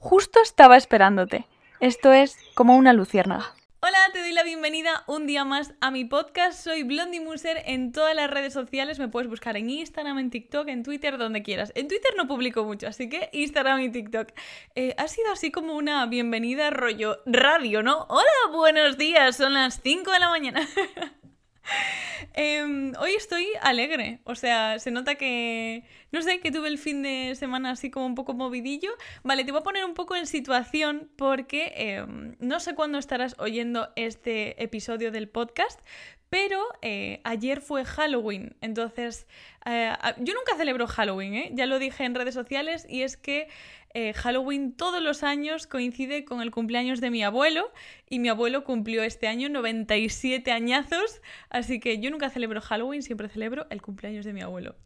justo estaba esperándote. Esto es como una luciérnaga. Hola, te doy la bienvenida un día más a mi podcast. Soy Blondie Muser en todas las redes sociales. Me puedes buscar en Instagram, en TikTok, en Twitter, donde quieras. En Twitter no publico mucho, así que Instagram y TikTok. Eh, ha sido así como una bienvenida rollo radio, ¿no? Hola, buenos días, son las 5 de la mañana. Em, hoy estoy alegre, o sea, se nota que, no sé, que tuve el fin de semana así como un poco movidillo. Vale, te voy a poner un poco en situación porque em, no sé cuándo estarás oyendo este episodio del podcast, pero eh, ayer fue Halloween, entonces eh, yo nunca celebro Halloween, ¿eh? ya lo dije en redes sociales y es que Halloween todos los años coincide con el cumpleaños de mi abuelo y mi abuelo cumplió este año 97 añazos, así que yo nunca celebro Halloween, siempre celebro el cumpleaños de mi abuelo.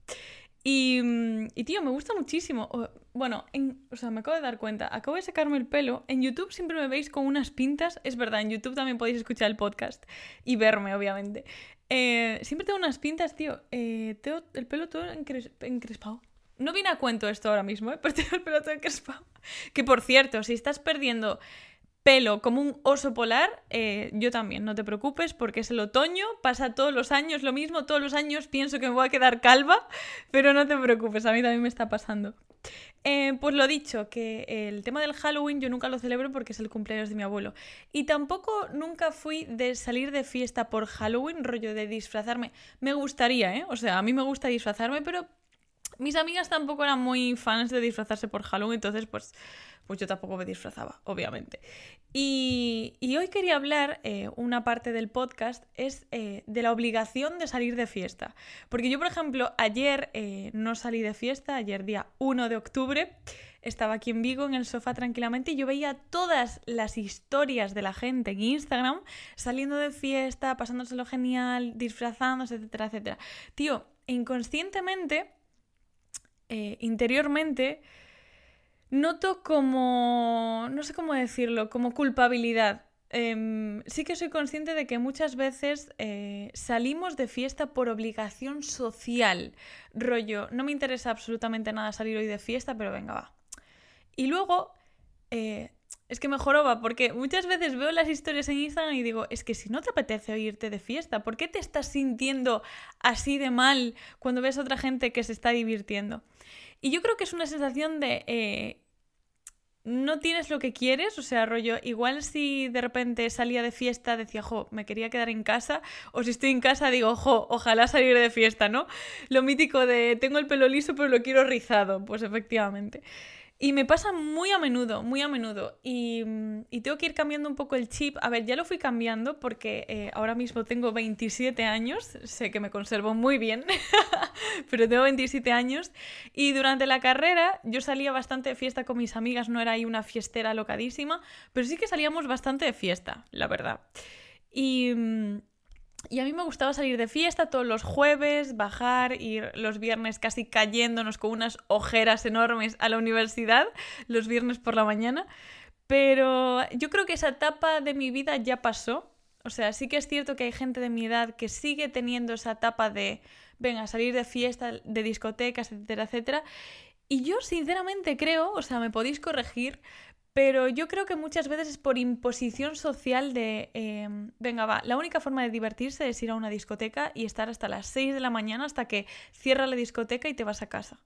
Y, mm, tío, me gusta muchísimo. Bueno, o sea, me acabo de dar cuenta, acabo de sacarme el pelo. En YouTube siempre me veis con unas pintas. Es verdad, en YouTube también podéis escuchar el podcast y verme, obviamente. Eh, siempre tengo unas pintas, tío. Eh, tengo el pelo todo encrespado. No viene a cuento esto ahora mismo, ¿eh? pero tengo el pelo todo encrespado. Que por cierto, si estás perdiendo pelo como un oso polar, eh, yo también, no te preocupes, porque es el otoño, pasa todos los años lo mismo, todos los años pienso que me voy a quedar calva, pero no te preocupes, a mí también me está pasando. Eh, pues lo dicho, que el tema del Halloween yo nunca lo celebro porque es el cumpleaños de mi abuelo. Y tampoco nunca fui de salir de fiesta por Halloween, rollo de disfrazarme. Me gustaría, ¿eh? O sea, a mí me gusta disfrazarme, pero mis amigas tampoco eran muy fans de disfrazarse por Halloween, entonces pues, pues yo tampoco me disfrazaba, obviamente. Y, hoy quería hablar, eh, una parte del podcast, es eh, de la obligación de salir de fiesta. Porque yo, por ejemplo, ayer eh, no salí de fiesta, ayer día 1 de octubre, estaba aquí en Vigo en el sofá tranquilamente y yo veía todas las historias de la gente en Instagram saliendo de fiesta, pasándoselo genial, disfrazándose, etcétera, etcétera. Tío, inconscientemente eh, interiormente noto como, no sé cómo decirlo, como culpabilidad. Em, sí que soy consciente de que muchas veces eh, salimos de fiesta por obligación social. Rollo, no me interesa absolutamente nada salir hoy de fiesta, pero venga, va. Y luego, eh, es que me joroba, porque muchas veces veo las historias en Instagram y digo, es que si no te apetece irte de fiesta, ¿por qué te estás sintiendo así de mal cuando ves a otra gente que se está divirtiendo? Y yo creo que es una sensación de... Eh, no tienes lo que quieres, o sea, rollo, igual si de repente salía de fiesta decía, jo, me quería quedar en casa, o si estoy en casa digo, jo, ojalá salir de fiesta, ¿no? Lo mítico de tengo el pelo liso pero lo quiero rizado, pues efectivamente. Y me pasa muy a menudo, muy a menudo. Y, tengo que ir cambiando un poco el chip. A ver, ya lo fui cambiando porque eh, ahora mismo tengo 27 años. Sé que me conservo muy bien, pero tengo 27 años. Y durante la carrera yo salía bastante de fiesta con mis amigas. No era ahí una fiestera locadísima, pero sí que salíamos bastante de fiesta, la verdad. Y, y a mí me gustaba salir de fiesta todos los jueves, bajar, ir los viernes casi cayéndonos con unas ojeras enormes a la universidad, los viernes por la mañana. Pero yo creo que esa etapa de mi vida ya pasó. O sea, sí que es cierto que hay gente de mi edad que sigue teniendo esa etapa de, venga, salir de fiesta, de discotecas, etcétera, etcétera. Y yo sinceramente creo, o sea, me podéis corregir, pero yo creo que muchas veces es por imposición social de, em, venga, va, la única forma de divertirse es ir a una discoteca y estar hasta las 6 de la mañana hasta que cierra la discoteca y te vas a casa.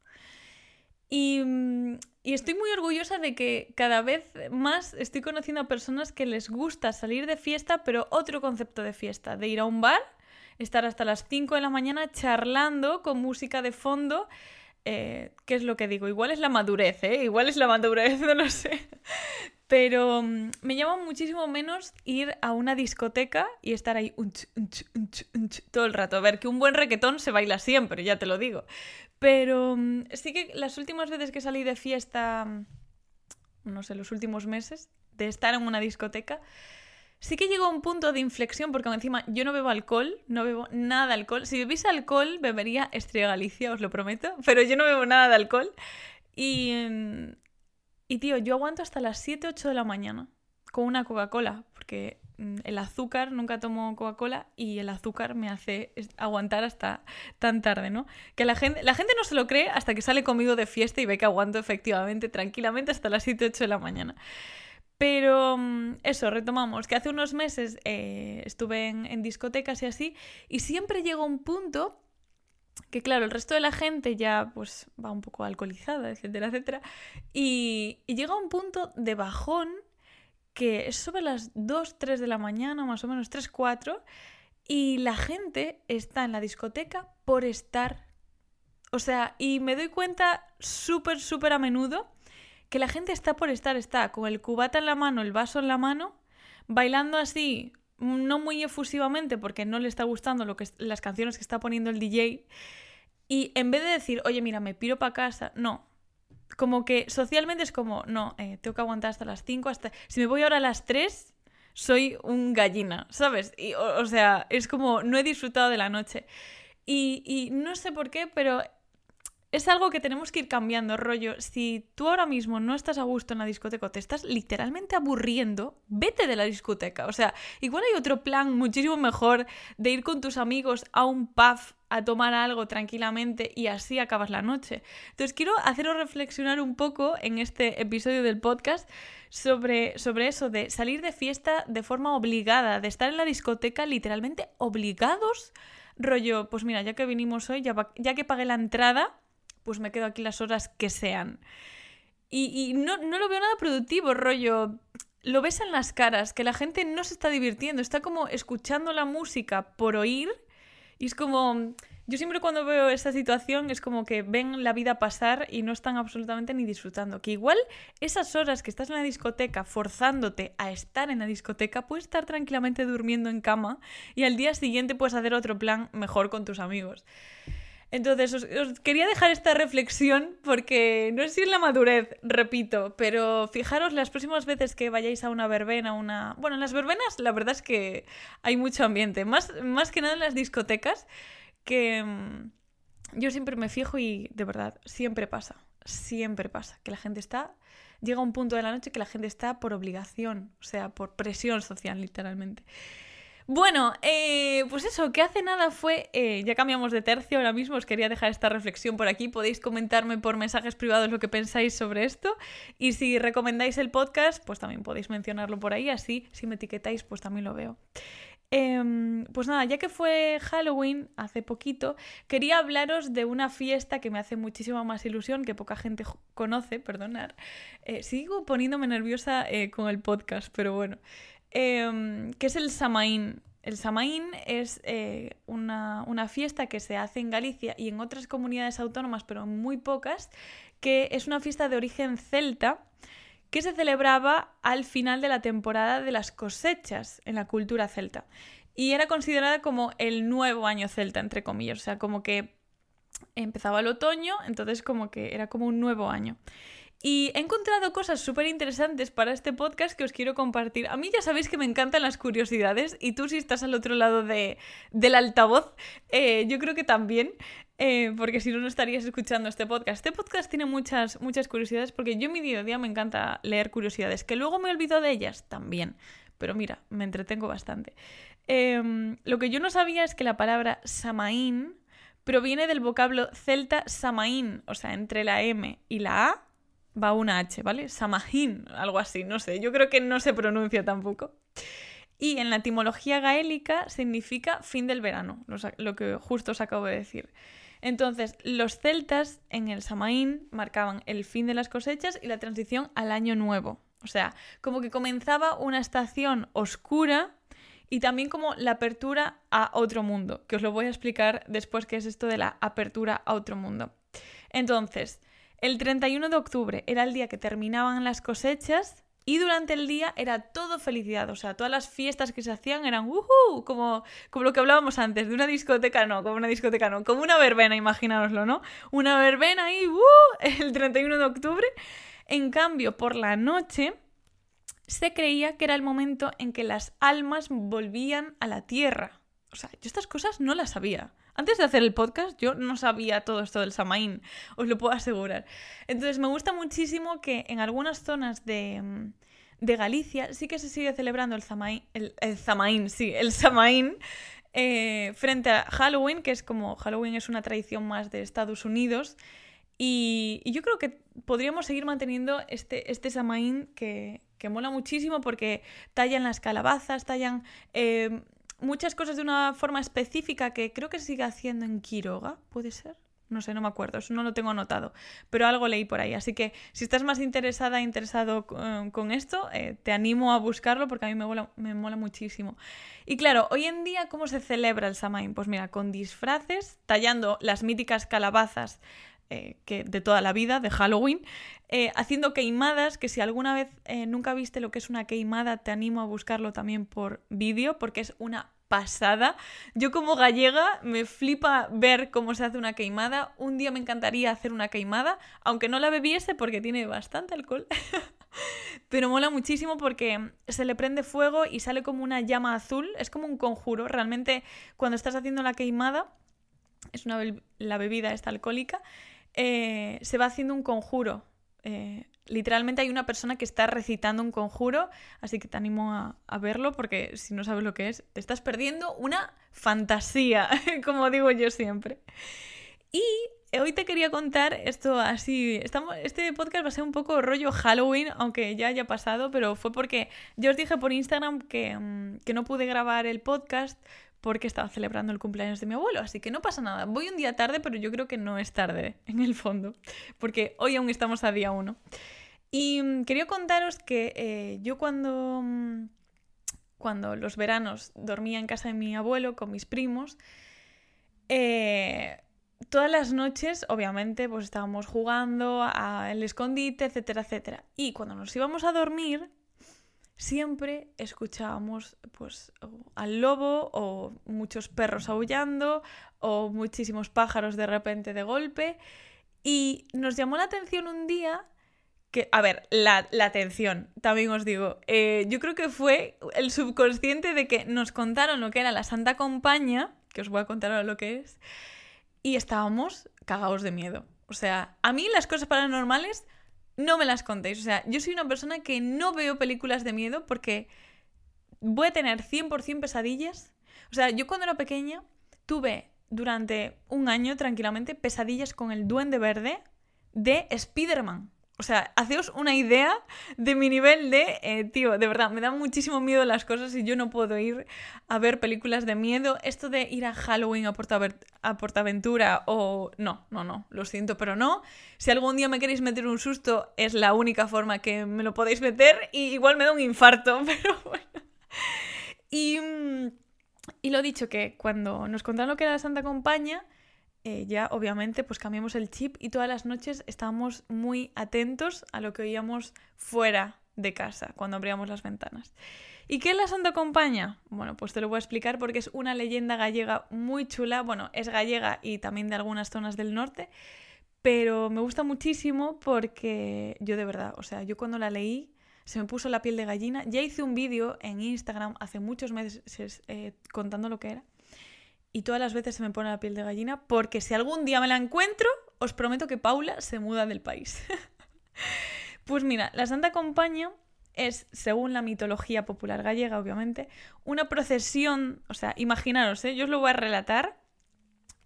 Y, mm, y, estoy muy orgullosa de que cada vez más estoy conociendo a personas que les gusta salir de fiesta, pero otro concepto de fiesta, de ir a un bar, estar hasta las 5 de la mañana charlando con música de fondo eh, ¿qué es lo que digo? Igual es la madurez, ¿eh? Igual es la madurez, no sé. Pero mm, me llama muchísimo menos ir a una discoteca y estar ahí todo el rato. A ver, que un buen requetón se baila siempre, ya te lo digo. Pero mm, sí que las últimas veces que salí de fiesta, mm, no sé, los últimos meses, de estar en una discoteca, Sí que llegó a un punto de inflexión porque encima yo no bebo alcohol, no bebo nada de alcohol. Si bebís alcohol, bebería Estrella Galicia, os lo prometo, pero yo no bebo nada de alcohol. Y, y tío, yo aguanto hasta las 7, 8 de la mañana con una Coca-Cola, porque mm, el azúcar, nunca tomo Coca-Cola y el azúcar me hace aguantar hasta tan tarde, ¿no? Que la gente, la gente no se lo cree hasta que sale conmigo de fiesta y ve que aguanto efectivamente, tranquilamente, hasta las 7, 8 de la mañana. Pero mm, eso, retomamos, que hace unos meses eh, estuve en, discotecas y así, y siempre llega un punto que claro, el resto de la gente ya pues va un poco alcoholizada, etcétera, etcétera, y, y llega un punto de bajón que es sobre las 2, 3 de la mañana, más o menos 3, 4, y la gente está en la discoteca por estar. O sea, y me doy cuenta súper, súper a menudo que la gente está por estar, está con el cubata en la mano, el vaso en la mano, bailando así, no muy efusivamente porque no le está gustando lo que las canciones que está poniendo el DJ. Y en vez de decir, oye, mira, me piro para casa, no. Como que socialmente es como, no, eh, tengo que aguantar hasta las 5, hasta... Si me voy ahora a las 3, soy un gallina, ¿sabes? Y, o, sea, es como, no he disfrutado de la noche. Y, y no sé por qué, pero es algo que tenemos que ir cambiando, rollo. Si tú ahora mismo no estás a gusto en la discoteca o te estás literalmente aburriendo, vete de la discoteca. O sea, igual hay otro plan muchísimo mejor de ir con tus amigos a un pub a tomar algo tranquilamente y así acabas la noche. Entonces quiero haceros reflexionar un poco en este episodio del podcast sobre, sobre eso, de salir de fiesta de forma obligada, de estar en la discoteca literalmente obligados. Rollo, pues mira, ya que vinimos hoy, ya, ya que pagué la entrada, pues me quedo aquí las horas que sean. Y, no, no lo veo nada productivo, rollo. Lo ves en las caras, que la gente no se está divirtiendo, está como escuchando la música por oír. Y es como. Yo siempre cuando veo esta situación es como que ven la vida pasar y no están absolutamente ni disfrutando. Que igual esas horas que estás en la discoteca forzándote a estar en la discoteca, puedes estar tranquilamente durmiendo en cama y al día siguiente puedes hacer otro plan mejor con tus amigos. Entonces, os, quería dejar esta reflexión porque no sé si es la madurez, repito, pero fijaros las próximas veces que vayáis a una verbena, una... Bueno, en las verbenas la verdad es que hay mucho ambiente, más, más que nada en las discotecas, que mm, yo siempre me fijo y de verdad, siempre pasa, siempre pasa, que la gente está... Llega un punto de la noche que la gente está por obligación, o sea, por presión social, literalmente. Bueno, eh, pues eso, que hace nada fue, eh, ya cambiamos de tercio ahora mismo, os quería dejar esta reflexión por aquí, podéis comentarme por mensajes privados lo que pensáis sobre esto y si recomendáis el podcast, pues también podéis mencionarlo por ahí, así si me etiquetáis, pues también lo veo. Em, pues nada, ya que fue Halloween hace poquito, quería hablaros de una fiesta que me hace muchísima más ilusión, que poca gente conoce, perdonar. Eh, sigo poniéndome nerviosa con el podcast, pero bueno. Que es el Samaín. El Samaín es eh, una, fiesta que se hace en Galicia y en otras comunidades autónomas, pero muy pocas, que es una fiesta de origen celta que se celebraba al final de la temporada de las cosechas en la cultura celta. Y era considerada como el nuevo año celta, entre comillas. O sea, como que empezaba el otoño, entonces como que era como un nuevo año. Y he encontrado cosas súper interesantes para este podcast que os quiero compartir. A mí ya sabéis que me encantan las curiosidades y tú si estás al otro lado de, del altavoz, eh, yo creo que también, eh, porque si no, no estarías escuchando este podcast. Este podcast tiene muchas, muchas curiosidades porque yo en mi día a día me encanta leer curiosidades, que luego me olvido de ellas también. Pero mira, me entretengo bastante. Em, lo que yo no sabía es que la palabra Samaín proviene del vocablo celta Samaín, o sea, entre la M y la A va una H, ¿vale? Samahin, algo así, no sé, yo creo que no se pronuncia tampoco. Y en la etimología gaélica significa fin del verano, lo que justo os acabo de decir. Entonces, los celtas en el Samaín marcaban el fin de las cosechas y la transición al año nuevo. O sea, como que comenzaba una estación oscura y también como la apertura a otro mundo, que os lo voy a explicar después qué es esto de la apertura a otro mundo. Entonces, el 31 de octubre era el día que terminaban las cosechas y durante el día era todo felicidad. O sea, todas las fiestas que se hacían eran ¡uhú! Como, como lo que hablábamos antes, de una discoteca no, como una discoteca no, como una verbena, imaginaoslo, ¿no? Una verbena ahí, ¡uh! El 31 de octubre. En cambio, por la noche se creía que era el momento en que las almas volvían a la tierra. O sea, yo estas cosas no las sabía. Antes de hacer el podcast yo no sabía todo esto del Samaín, os lo puedo asegurar. Entonces me gusta muchísimo que en algunas zonas de, de Galicia sí que se sigue celebrando el Zamaín, el, Zamaín, sí, el Samaín, eh, frente a Halloween, que es como Halloween es una tradición más de Estados Unidos. Y, yo creo que podríamos seguir manteniendo este, este Samaín que, que mola muchísimo porque tallan las calabazas, tallan eh, muchas cosas de una forma específica que creo que sigue haciendo en Quiroga, ¿puede ser? No sé, no me acuerdo, eso no lo tengo anotado, pero algo leí por ahí. Así que si estás más interesada, interesado con, esto, eh, te animo a buscarlo porque a mí me mola, me mola muchísimo. Y claro, hoy en día, ¿cómo se celebra el Samain? Pues mira, con disfraces, tallando las míticas calabazas eh, que de toda la vida, de Halloween, eh, haciendo queimadas, que si alguna vez eh, nunca viste lo que es una queimada, te animo a buscarlo también por vídeo, porque es una pasada. Yo como gallega me flipa ver cómo se hace una queimada. Un día me encantaría hacer una queimada, aunque no la bebiese porque tiene bastante alcohol. Pero mola muchísimo porque se le prende fuego y sale como una llama azul. Es como un conjuro. Realmente cuando estás haciendo la queimada, es una la bebida esta alcohólica, eh, se va haciendo un conjuro. Eh, literalmente hay una persona que está recitando un conjuro, así que te animo a, verlo porque si no sabes lo que es, te estás perdiendo una fantasía, como digo yo siempre. Y hoy te quería contar esto así. Estamos, este podcast va a ser un poco rollo Halloween, aunque ya haya pasado, pero fue porque yo os dije por Instagram que, mm, que no pude grabar el podcast porque estaba celebrando el cumpleaños de mi abuelo, así que no pasa nada. Voy un día tarde, pero yo creo que no es tarde en el fondo, porque hoy aún estamos a día uno. Y mm, quería contaros que eh, yo cuando, mm, cuando los veranos dormía en casa de mi abuelo con mis primos, eh, todas las noches, obviamente, pues estábamos jugando al escondite, etcétera, etcétera. Y cuando nos íbamos a dormir, siempre escuchábamos pues al lobo o muchos perros aullando o muchísimos pájaros de repente de golpe y nos llamó la atención un día que, a ver, la, atención, también os digo, eh, yo creo que fue el subconsciente de que nos contaron lo que era la Santa Compaña, que os voy a contar ahora lo que es, y estábamos cagados de miedo. O sea, a mí las cosas paranormales no me las contéis. O sea, yo soy una persona que no veo películas de miedo porque voy a tener 100% pesadillas. O sea, yo cuando era pequeña tuve durante un año tranquilamente pesadillas con el duende verde de Spider-Man. O sea, haceos una idea de mi nivel de, eh, tío, de verdad, me dan muchísimo miedo las cosas y yo no puedo ir a ver películas de miedo. Esto de ir a Halloween a, a Portaventura o... No, no, no, lo siento, pero no. Si algún día me queréis meter un susto, es la única forma que me lo podéis meter y igual me da un infarto, pero bueno. Y, y lo dicho, que cuando nos contaron lo que era la Santa Compañía eh, ya obviamente pues cambiamos el chip y todas las noches estábamos muy atentos a lo que oíamos fuera de casa cuando abríamos las ventanas. ¿Y qué es la Santa Compaña? Bueno, pues te lo voy a explicar porque es una leyenda gallega muy chula. Bueno, es gallega y también de algunas zonas del norte, pero me gusta muchísimo porque yo de verdad, o sea, yo cuando la leí se me puso la piel de gallina. Ya hice un vídeo en Instagram hace muchos meses eh, contando lo que era y todas las veces se me pone la piel de gallina porque si algún día me la encuentro, os prometo que Paula se muda del país. pues mira, la Santa Compaña es, según la mitología popular gallega, obviamente, una procesión, o sea, imaginaros, ¿eh? yo os lo voy a relatar,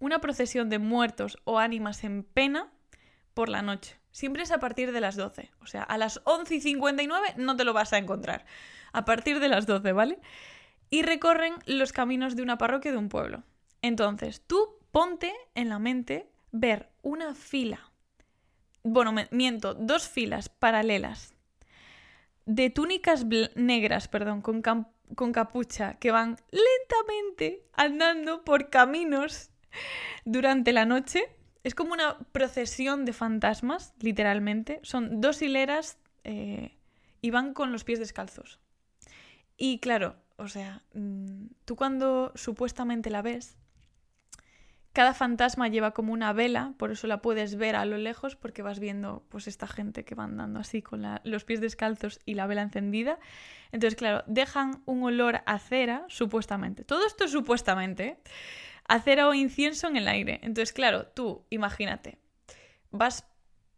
una procesión de muertos o ánimas en pena por la noche. Siempre es a partir de las 12. O sea, a las 11 y 59 no te lo vas a encontrar. A partir de las 12, ¿vale? Y recorren los caminos de una parroquia de un pueblo. Entonces, tú ponte en la mente ver una fila, bueno, miento, dos filas paralelas de túnicas negras, perdón, con, con capucha, que van lentamente andando por caminos durante la noche. Es como una procesión de fantasmas, literalmente. Son dos hileras eh, y van con los pies descalzos. Y claro, o sea, mm, tú cuando supuestamente la ves, cada fantasma lleva como una vela, por eso la puedes ver a lo lejos, porque vas viendo pues esta gente que va andando así con los pies descalzos y la vela encendida. Entonces, claro, dejan un olor a cera, supuestamente. Todo esto es supuestamente, a cera o incienso en el aire. Entonces, claro, tú, imagínate, vas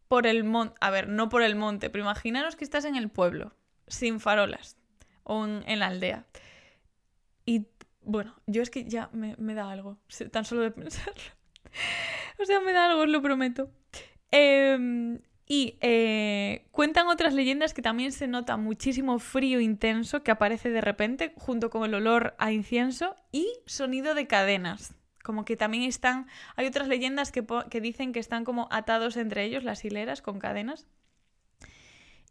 por el monte, a ver, no por el monte, pero imaginaros que estás en el pueblo, sin farolas o en, la aldea. Y bueno, yo es que ya me, da algo, tan solo de pensarlo. o sea, me da algo, os lo prometo. Em, y eh, cuentan otras leyendas que también se nota muchísimo frío intenso que aparece de repente junto con el olor a incienso y sonido de cadenas. Como que también están, hay otras leyendas que, que dicen que están como atados entre ellos las hileras con cadenas.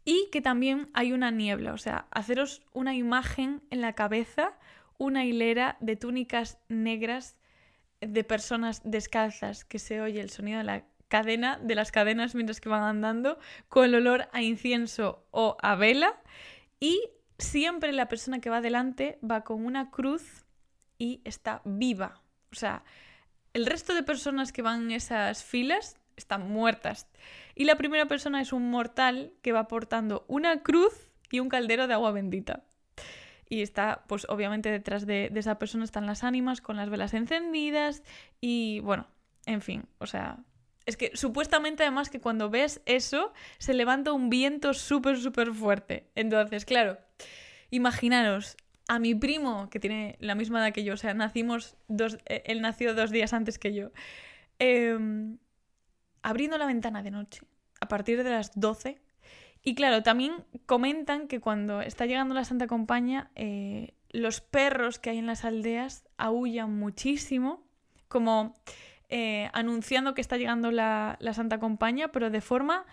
Y que también hay una niebla, o sea, haceros una imagen en la cabeza, una hilera de túnicas negras de personas descalzas que se oye el sonido de la cadena, de las cadenas mientras que van andando, con el olor a incienso o a vela. Y siempre la persona que va delante va con una cruz y está viva. O sea, el resto de personas que van en esas filas están muertas. Y la primera persona es un mortal que va portando una cruz y un caldero de agua bendita. Y está, pues obviamente detrás de, esa persona están las ánimas con las velas encendidas y bueno, en fin, o sea, es que supuestamente además que cuando ves eso se levanta un viento súper, súper fuerte. Entonces, claro, imaginaros a mi primo, que tiene la misma edad que yo, o sea, nacimos dos, eh, él nació dos días antes que yo. Eh, abriendo la ventana de noche, a partir de las 12. Y claro, también comentan que cuando está llegando la Santa Compaña, eh, los perros que hay en las aldeas aullan muchísimo, como eh, anunciando que está llegando la, Santa Compaña, pero de forma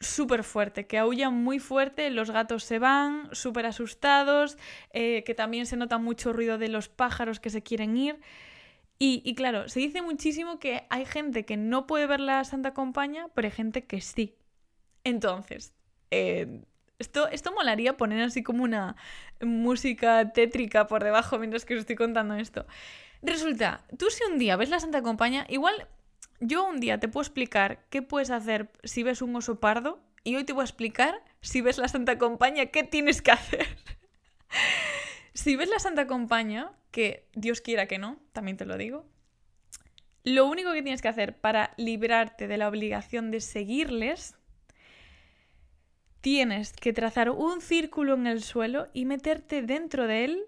súper fuerte, que aullan muy fuerte, los gatos se van súper asustados, eh, que también se nota mucho ruido de los pájaros que se quieren ir. Y, claro, se dice muchísimo que hay gente que no puede ver la Santa Compaña, pero hay gente que sí. Entonces, eh, esto, esto molaría poner así como una música tétrica por debajo mientras que os estoy contando esto. Resulta, tú si un día ves la Santa Compaña, igual yo un día te puedo explicar qué puedes hacer si ves un oso pardo y hoy te voy a explicar si ves la Santa Compaña qué tienes que hacer. si ves la Santa Compaña, que Dios quiera que no, también te lo digo, lo único que tienes que hacer para librarte de la obligación de seguirles, tienes que trazar un círculo en el suelo y meterte dentro de él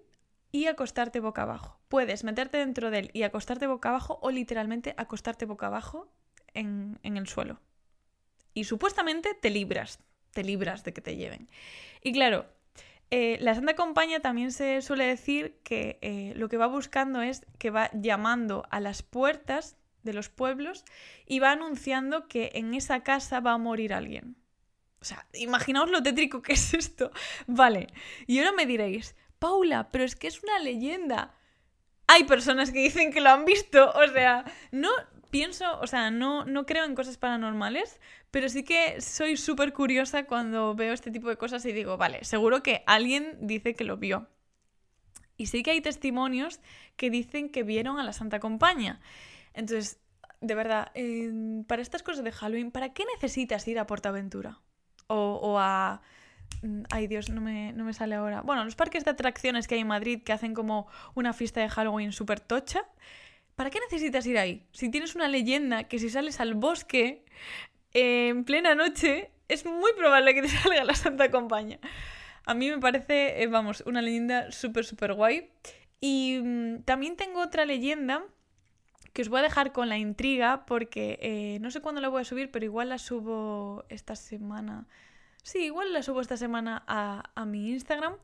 y acostarte boca abajo. Puedes meterte dentro de él y acostarte boca abajo o literalmente acostarte boca abajo en, en el suelo. Y supuestamente te libras, te libras de que te lleven. Y claro, eh, la Santa Compañía también se suele decir que eh, lo que va buscando es que va llamando a las puertas de los pueblos y va anunciando que en esa casa va a morir alguien. O sea, imaginaos lo tétrico que es esto. Vale, y ahora me diréis, Paula, pero es que es una leyenda. Hay personas que dicen que lo han visto, o sea, no, pienso, o sea, no, no creo en cosas paranormales, pero sí que soy súper curiosa cuando veo este tipo de cosas y digo, vale, seguro que alguien dice que lo vio. Y sí que hay testimonios que dicen que vieron a la Santa Compañía. Entonces, de verdad, para estas cosas de Halloween, ¿para qué necesitas ir a Portaventura? O, a... Mm, ay Dios, no me, no me sale ahora. Bueno, los parques de atracciones que hay en Madrid que hacen como una fiesta de Halloween súper tocha. ¿Para qué necesitas ir ahí? Si tienes una leyenda que si sales al bosque en plena noche, es muy probable que te salga la Santa Compañía. A mí me parece, eh, vamos, una leyenda súper, súper guay. Y mm, también tengo otra leyenda que os voy a dejar con la intriga porque eh, no sé cuándo la voy a subir, pero igual la subo esta semana. Sí, igual la subo esta semana a, a mi Instagram.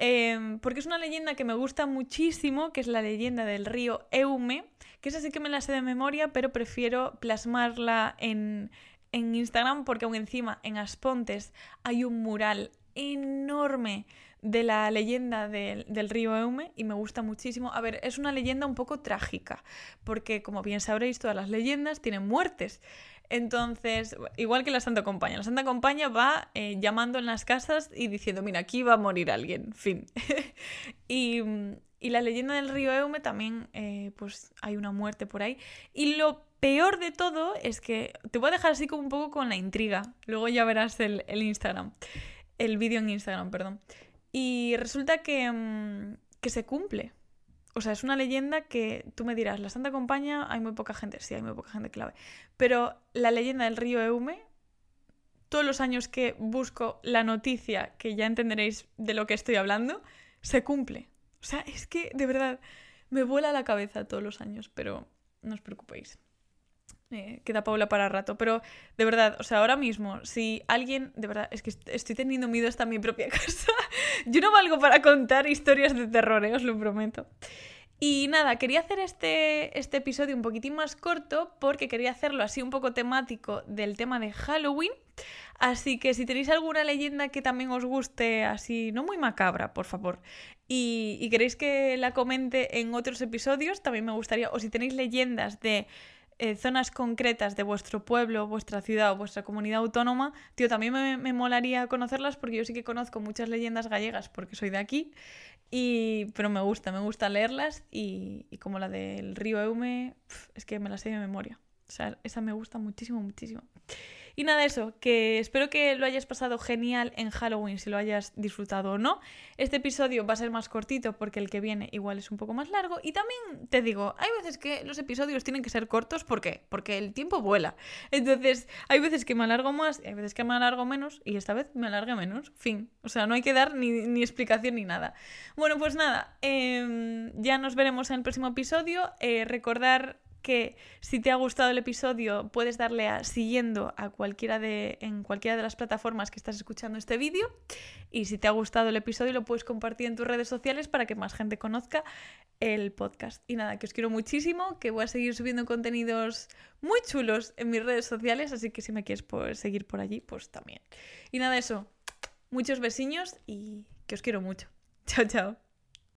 Em, porque es una leyenda que me gusta muchísimo, que es la leyenda del río Eume, que esa sí que me la sé de memoria, pero prefiero plasmarla en, en Instagram porque aún encima en Aspontes hay un mural enorme de la leyenda del, del, río Eume y me gusta muchísimo. A ver, es una leyenda un poco trágica, porque como bien sabréis, todas las leyendas tienen muertes. Entonces, igual que la Santa Compañía, la Santa Compañía va eh, llamando en las casas y diciendo, mira, aquí va a morir alguien, fin. y, y, la leyenda del río Eume también, eh, pues hay una muerte por ahí. Y lo peor de todo es que te voy a dejar así como un poco con la intriga, luego ya verás el, el Instagram, el vídeo en Instagram, perdón. Y resulta que, mm, que se cumple. O sea, es una leyenda que tú me dirás, la Santa Compañía hay muy poca gente, sí, hay muy poca gente clave. Pero la leyenda del río Eume todos los años que busco la noticia, que ya entenderéis de lo que estoy hablando, se cumple. O sea, es que de verdad me vuela la cabeza todos los años, pero no os preocupéis. Eh, queda Paula para rato, pero de verdad, o sea, ahora mismo, si alguien, de verdad, es que estoy teniendo miedo hasta mi propia casa. Yo no valgo para contar historias de terror, eh, os lo prometo. Y nada, quería hacer este, este episodio un poquitín más corto porque quería hacerlo así un poco temático del tema de Halloween. Así que si tenéis alguna leyenda que también os guste, así, no muy macabra, por favor, y queréis que la comente en otros episodios, también me gustaría, o si tenéis leyendas de eh, zonas concretas de vuestro pueblo, vuestra ciudad o vuestra comunidad autónoma, tío, también me, molaría conocerlas porque yo sí que conozco muchas leyendas gallegas porque soy de aquí, y, pero me gusta, me gusta leerlas y, como la del río Eume, es que me la sé de memoria. O sea, esa me gusta muchísimo, muchísimo. Y nada, eso, que espero que lo hayas pasado genial en Halloween, si lo hayas disfrutado o no. Este episodio va a ser más cortito porque el que viene igual es un poco más largo. Y también te digo, hay veces que los episodios tienen que ser cortos, ¿por qué? Porque el tiempo vuela. Entonces, hay veces que me alargo más hay veces que me alargo menos y esta vez me alargue menos. Fin. O sea, no hay que dar ni, explicación ni nada. Bueno, pues nada, em, ya nos veremos en el próximo episodio. Eh, recordar que si te ha gustado el episodio puedes darle a siguiendo a cualquiera de, en cualquiera de las plataformas que estás escuchando este vídeo y si te ha gustado el episodio lo puedes compartir en tus redes sociales para que más gente conozca el podcast. Y nada, que os quiero muchísimo, que voy a seguir subiendo contenidos muy chulos en mis redes sociales, así que si me quieres pues, seguir por allí, pues también. Y nada, eso, muchos besiños y que os quiero mucho. Chao, chao.